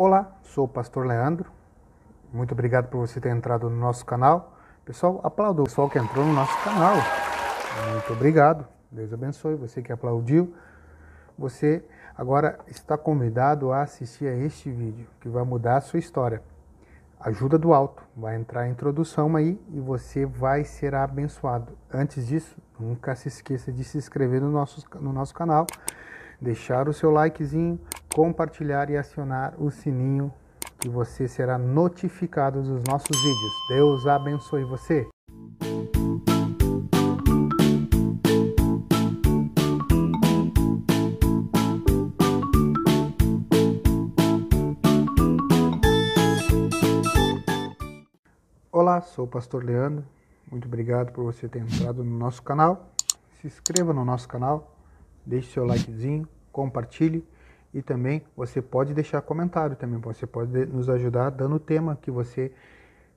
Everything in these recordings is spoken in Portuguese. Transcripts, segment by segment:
Olá, sou o pastor Leandro. Muito obrigado por você ter entrado no nosso canal. Pessoal, aplaudo o pessoal que entrou no nosso canal. Muito obrigado. Deus abençoe você que aplaudiu. Você agora está convidado a assistir a este vídeo que vai mudar a sua história. Ajuda do alto. Vai entrar a introdução aí e você vai ser abençoado. Antes disso, nunca se esqueça de se inscrever no nosso, no nosso canal, deixar o seu likezinho, compartilhar e acionar o sininho que você será notificado dos nossos vídeos. Deus abençoe você. Olá, sou o pastor Leandro. Muito obrigado por você ter entrado no nosso canal. Se inscreva no nosso canal, deixe seu likezinho, compartilhe e também você pode deixar comentário também. Você pode nos ajudar dando o tema que você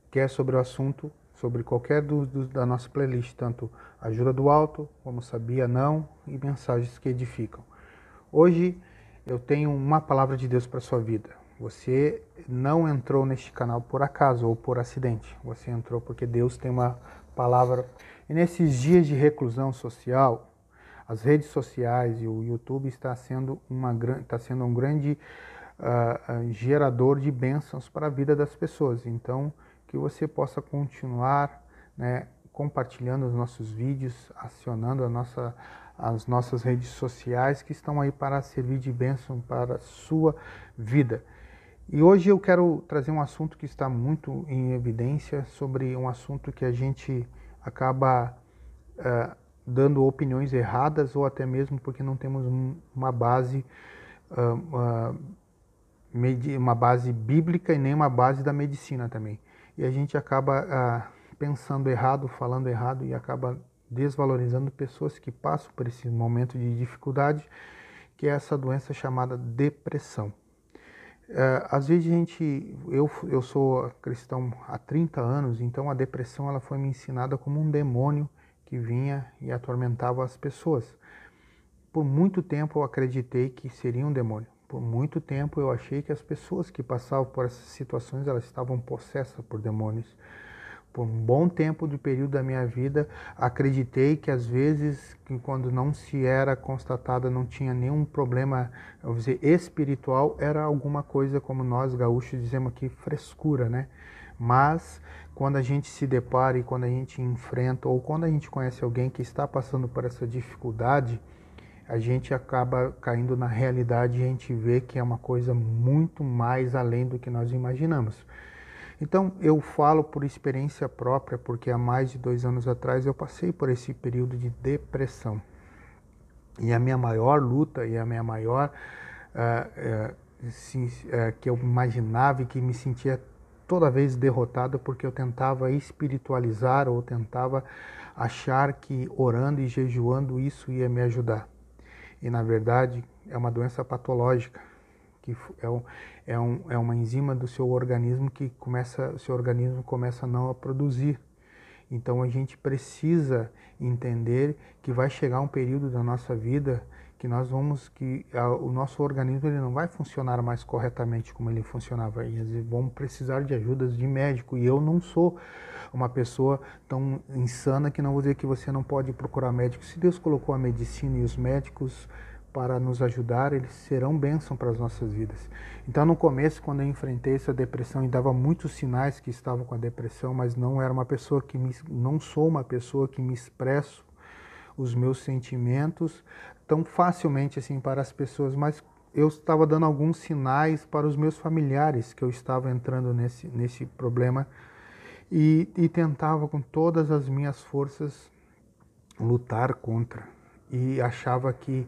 quer sobre o assunto, sobre qualquer do, do, da nossa playlist, tanto ajuda do alto, como sabia não e mensagens que edificam. Hoje eu tenho uma palavra de Deus para sua vida. Você não entrou neste canal por acaso ou por acidente. Você entrou porque Deus tem uma palavra. E nesses dias de reclusão social, as redes sociais e o YouTube está sendo, uma, está sendo um grande uh, gerador de bênçãos para a vida das pessoas. Então, que você possa continuar né, compartilhando os nossos vídeos, acionando nossa, as nossas redes sociais que estão aí para servir de bênção para a sua vida. E hoje eu quero trazer um assunto que está muito em evidência sobre um assunto que a gente acaba uh, dando opiniões erradas ou até mesmo porque não temos uma base uh, uma base bíblica e nem uma base da medicina também. E a gente acaba uh, pensando errado falando errado e acaba desvalorizando pessoas que passam por esse momento de dificuldade que é essa doença chamada depressão. Às vezes a gente eu, eu sou cristão há 30 anos então a depressão ela foi me ensinada como um demônio que vinha e atormentava as pessoas. Por muito tempo eu acreditei que seria um demônio. Por muito tempo eu achei que as pessoas que passavam por essas situações elas estavam possessas por demônios. Por um bom tempo de período da minha vida, acreditei que às vezes, que quando não se era constatada, não tinha nenhum problema, eu dizer, espiritual, era alguma coisa como nós gaúchos dizemos aqui, frescura, né? Mas quando a gente se depara e quando a gente enfrenta ou quando a gente conhece alguém que está passando por essa dificuldade, a gente acaba caindo na realidade e a gente vê que é uma coisa muito mais além do que nós imaginamos. Então eu falo por experiência própria, porque há mais de dois anos atrás eu passei por esse período de depressão. E a minha maior luta e a minha maior uh, uh, que eu imaginava e que me sentia toda vez derrotado porque eu tentava espiritualizar ou tentava achar que orando e jejuando isso ia me ajudar. E na verdade é uma doença patológica, que é, um, é, um, é uma enzima do seu organismo que começa, o seu organismo começa não a produzir. Então a gente precisa entender que vai chegar um período da nossa vida que nós vamos que a, o nosso organismo ele não vai funcionar mais corretamente como ele funcionava e vamos precisar de ajudas de médico. E eu não sou uma pessoa tão insana que não vou dizer que você não pode procurar médico se Deus colocou a medicina e os médicos para nos ajudar, eles serão bênção para as nossas vidas. Então, no começo, quando eu enfrentei essa depressão e dava muitos sinais que estava com a depressão, mas não era uma pessoa que me, não sou uma pessoa que me expresso os meus sentimentos tão facilmente assim para as pessoas, mas eu estava dando alguns sinais para os meus familiares que eu estava entrando nesse, nesse problema e, e tentava com todas as minhas forças lutar contra e achava que,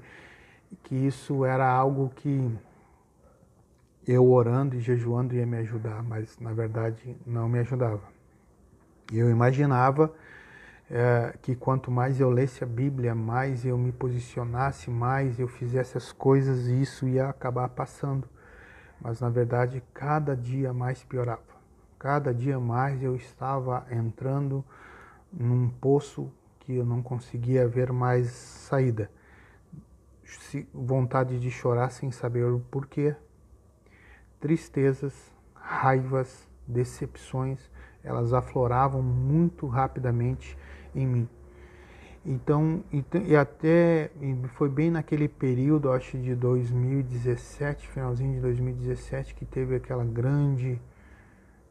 que isso era algo que eu orando e jejuando ia me ajudar, mas na verdade não me ajudava. Eu imaginava é, que quanto mais eu lesse a Bíblia, mais eu me posicionasse, mais eu fizesse as coisas, isso ia acabar passando. Mas na verdade, cada dia mais piorava. Cada dia mais eu estava entrando num poço que eu não conseguia ver mais saída. Vontade de chorar sem saber o porquê. tristezas, raivas, decepções, elas afloravam muito rapidamente em mim. Então, então, e até foi bem naquele período, acho de 2017, finalzinho de 2017, que teve aquela grande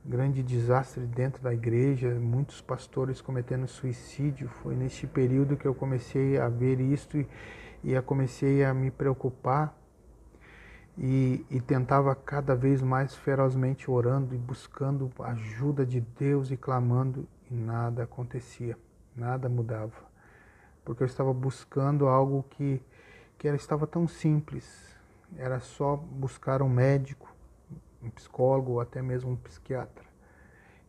grande desastre dentro da igreja, muitos pastores cometendo suicídio. Foi neste período que eu comecei a ver isto e, e comecei a me preocupar e, e, tentava cada vez mais ferozmente orando e buscando a ajuda de Deus e clamando e nada acontecia, nada mudava, porque eu estava buscando algo que, que era, estava tão simples, era só buscar um médico, um psicólogo ou até mesmo um psiquiatra.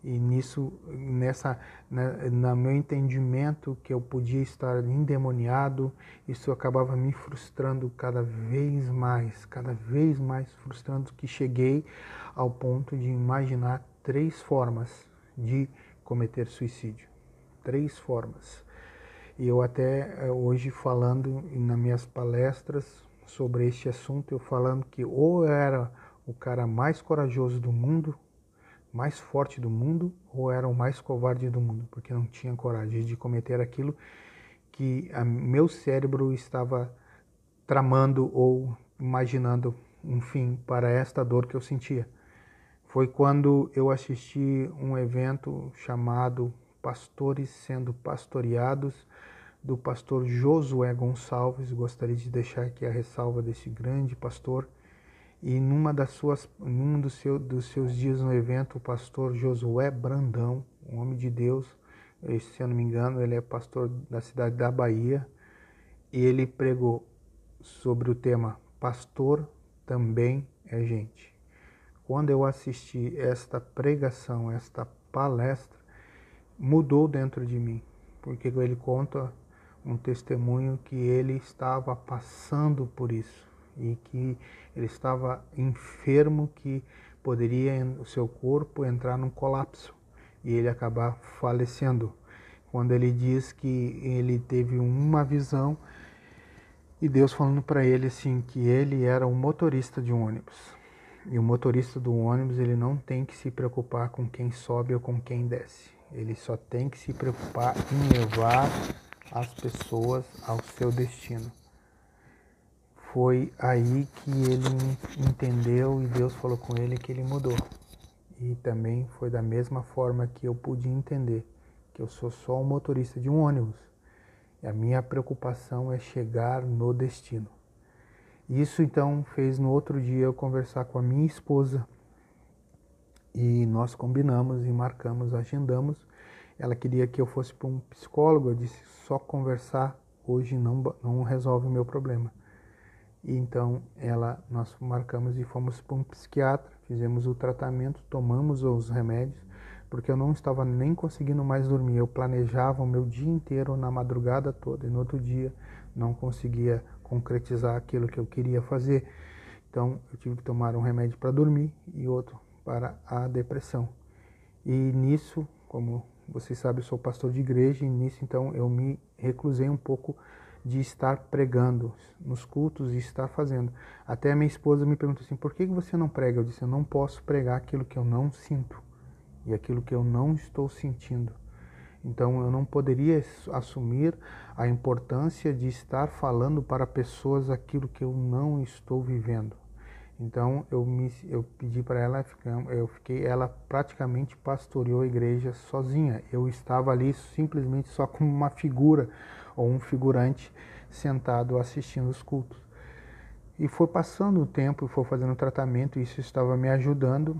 E nisso, nessa, na, né, no meu entendimento que eu podia estar endemoniado, isso acabava me frustrando cada vez mais, cada vez mais frustrando, que cheguei ao ponto de imaginar três formas de cometer suicídio. Três formas. E eu até eh, hoje falando nas minhas palestras sobre este assunto, eu falando que ou era o cara mais corajoso do mundo, mais forte do mundo, ou era o mais covarde do mundo, porque não tinha coragem de cometer aquilo que a, meu cérebro estava tramando ou imaginando um fim para esta dor que eu sentia. Foi quando eu assisti um evento chamado Pastores sendo Pastoreados, do pastor Josué Gonçalves. Gostaria de deixar aqui a ressalva desse grande pastor e numa das suas, num dos, seu, dos seus dias no evento, o pastor Josué Brandão, um homem de Deus, se eu não me engano, ele é pastor da cidade da Bahia, e ele pregou sobre o tema Pastor também é gente. Quando eu assisti esta pregação, esta palestra, mudou dentro de mim, porque ele conta um testemunho que ele estava passando por isso e que ele estava enfermo, que poderia o seu corpo entrar num colapso e ele acabar falecendo. Quando ele diz que ele teve uma visão e Deus falando para ele assim que ele era um motorista de um ônibus. E o motorista do ônibus, ele não tem que se preocupar com quem sobe ou com quem desce. Ele só tem que se preocupar em levar as pessoas ao seu destino foi aí que ele entendeu e Deus falou com ele que ele mudou. E também foi da mesma forma que eu pude entender que eu sou só um motorista de um ônibus. E a minha preocupação é chegar no destino. Isso então fez no outro dia eu conversar com a minha esposa e nós combinamos e marcamos, agendamos. Ela queria que eu fosse para um psicólogo, eu disse só conversar hoje não, não resolve o meu problema. E então ela, nós marcamos e fomos para um psiquiatra, fizemos o tratamento, tomamos os remédios, porque eu não estava nem conseguindo mais dormir. Eu planejava o meu dia inteiro na madrugada toda e no outro dia não conseguia concretizar aquilo que eu queria fazer. Então eu tive que tomar um remédio para dormir e outro para a depressão. E nisso, como vocês sabem, eu sou pastor de igreja e nisso então eu me reclusei um pouco de estar pregando nos cultos e estar fazendo. Até a minha esposa me perguntou assim: por que você não prega? Eu disse: eu não posso pregar aquilo que eu não sinto e aquilo que eu não estou sentindo. Então eu não poderia assumir a importância de estar falando para pessoas aquilo que eu não estou vivendo. Então eu me eu pedi para ela, eu fiquei, ela praticamente pastoreou a igreja sozinha. Eu estava ali simplesmente só como uma figura ou um figurante sentado assistindo os cultos. E foi passando o tempo, foi fazendo tratamento, isso estava me ajudando.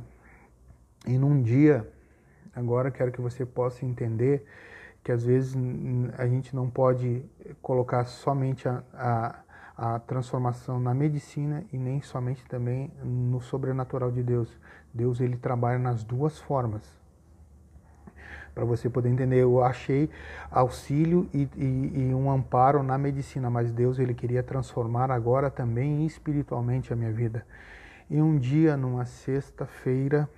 E num dia, agora quero que você possa entender que às vezes a gente não pode colocar somente a, a, a transformação na medicina e nem somente também no sobrenatural de Deus. Deus ele trabalha nas duas formas para você poder entender. Eu achei auxílio e, e, e, um amparo na medicina, mas Deus ele queria transformar agora também espiritualmente a minha vida. E um dia, numa sexta-feira,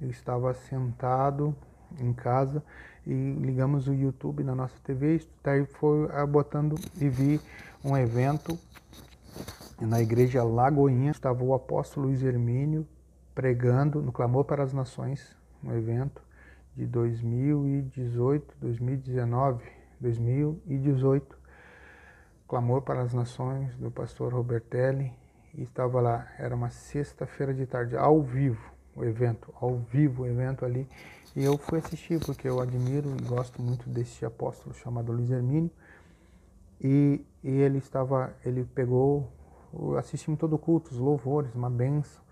eu estava sentado em casa e ligamos o YouTube na nossa TV, daí foi botando e vi um evento na igreja Lagoinha, estava o apóstolo Luiz Hermínio pregando no Clamor para as Nações, um evento de 2018, 2019, 2018, Clamor para as Nações, do pastor Robertelli, e estava lá, era uma sexta-feira de tarde, ao vivo, o evento, ao vivo o evento ali, e eu fui assistir porque eu admiro e gosto muito desse apóstolo chamado Luiz Hermínio, e, e ele estava, ele pegou, assistimos todo o culto, os louvores, uma benção,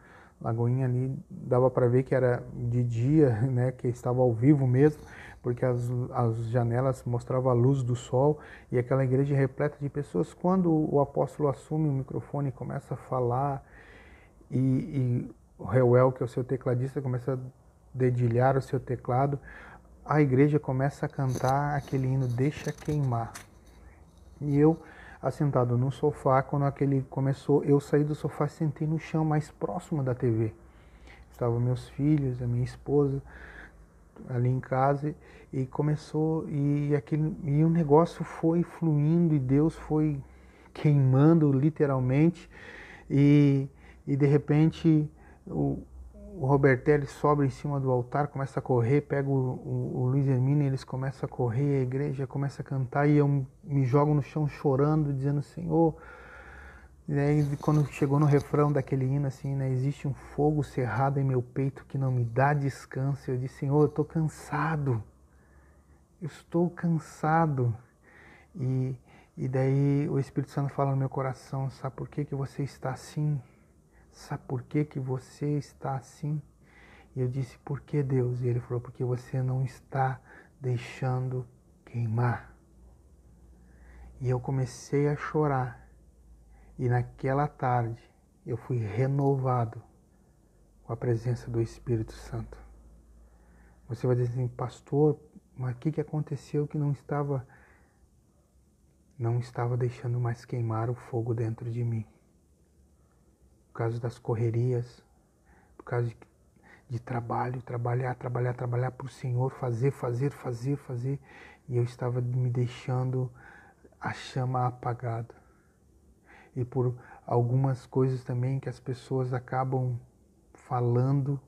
Lagoinha ali dava para ver que era de dia, né, que estava ao vivo mesmo, porque as, as janelas mostravam a luz do sol e aquela igreja repleta de pessoas. Quando o apóstolo assume o microfone e começa a falar, e, e o Reuel, que é o seu tecladista, começa a dedilhar o seu teclado, a igreja começa a cantar aquele hino Deixa Queimar. E eu assentado no sofá. Quando aquele começou, eu saí do sofá e sentei no chão mais próximo da TV. Estavam meus filhos, a minha esposa ali em casa e começou e aquele e o negócio foi fluindo e Deus foi queimando literalmente e, e de repente o, o Robertelli sobe em cima do altar, começa a correr, pega o, o, o Luiz Hermínio, eles começam a correr, a igreja começa a cantar e eu me jogo no chão chorando, dizendo, Senhor. E aí quando chegou no refrão daquele hino assim, né, existe um fogo cerrado em meu peito que não me dá descanso. Eu disse, Senhor, eu estou cansado. Eu estou cansado. E, e daí o Espírito Santo fala no meu coração, sabe por que, que você está assim? Sabe por que, que você está assim? E eu disse, por que Deus? E ele falou, porque você não está deixando queimar. E eu comecei a chorar. E naquela tarde eu fui renovado com a presença do Espírito Santo. Você vai dizer assim, pastor, mas o que, que aconteceu que não estava não estava deixando mais queimar o fogo dentro de mim? Causa das correrias, por causa de, de trabalho, trabalhar, trabalhar, trabalhar para o Senhor, fazer, fazer, fazer, fazer. E eu estava me deixando a chama apagada. E por algumas coisas também que as pessoas acabam falando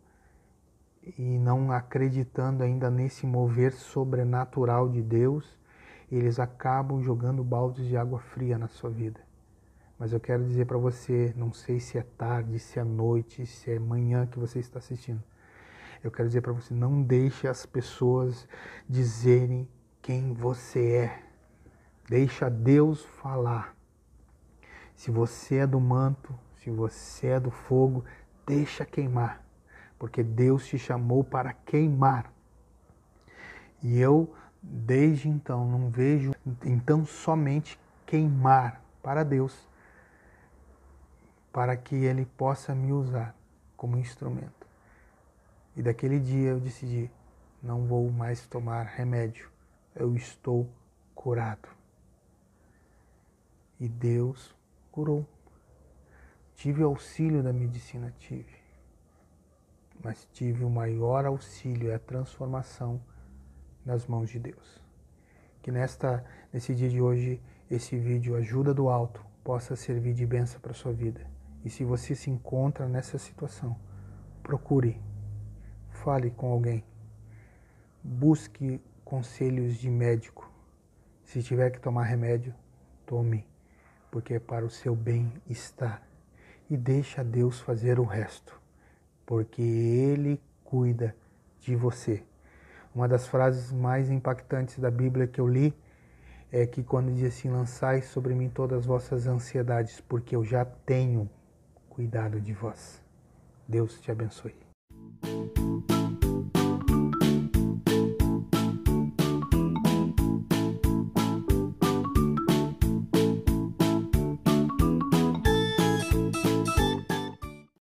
e não acreditando ainda nesse mover sobrenatural de Deus, eles acabam jogando baldes de água fria na sua vida. Mas eu quero dizer para você, não sei se é tarde, se é noite, se é manhã que você está assistindo. Eu quero dizer para você, não deixe as pessoas dizerem quem você é. Deixa Deus falar. Se você é do manto, se você é do fogo, deixa queimar, porque Deus te chamou para queimar. E eu, desde então, não vejo então somente queimar para Deus, para que ele possa me usar como instrumento. E daquele dia eu decidi: não vou mais tomar remédio, eu estou curado. E Deus curou. Tive auxílio da medicina, tive. Mas tive o maior auxílio, é a transformação nas mãos de Deus. Que nesta, nesse dia de hoje, esse vídeo Ajuda do Alto possa servir de benção para a sua vida e se você se encontra nessa situação, procure, fale com alguém, busque conselhos de médico. Se tiver que tomar remédio, tome, porque é para o seu bem-estar. E deixa Deus fazer o resto, porque Ele cuida de você. Uma das frases mais impactantes da Bíblia que eu li é que quando diz assim: Lançai sobre mim todas as vossas ansiedades, porque eu já tenho cuidado de vós. Deus te abençoe.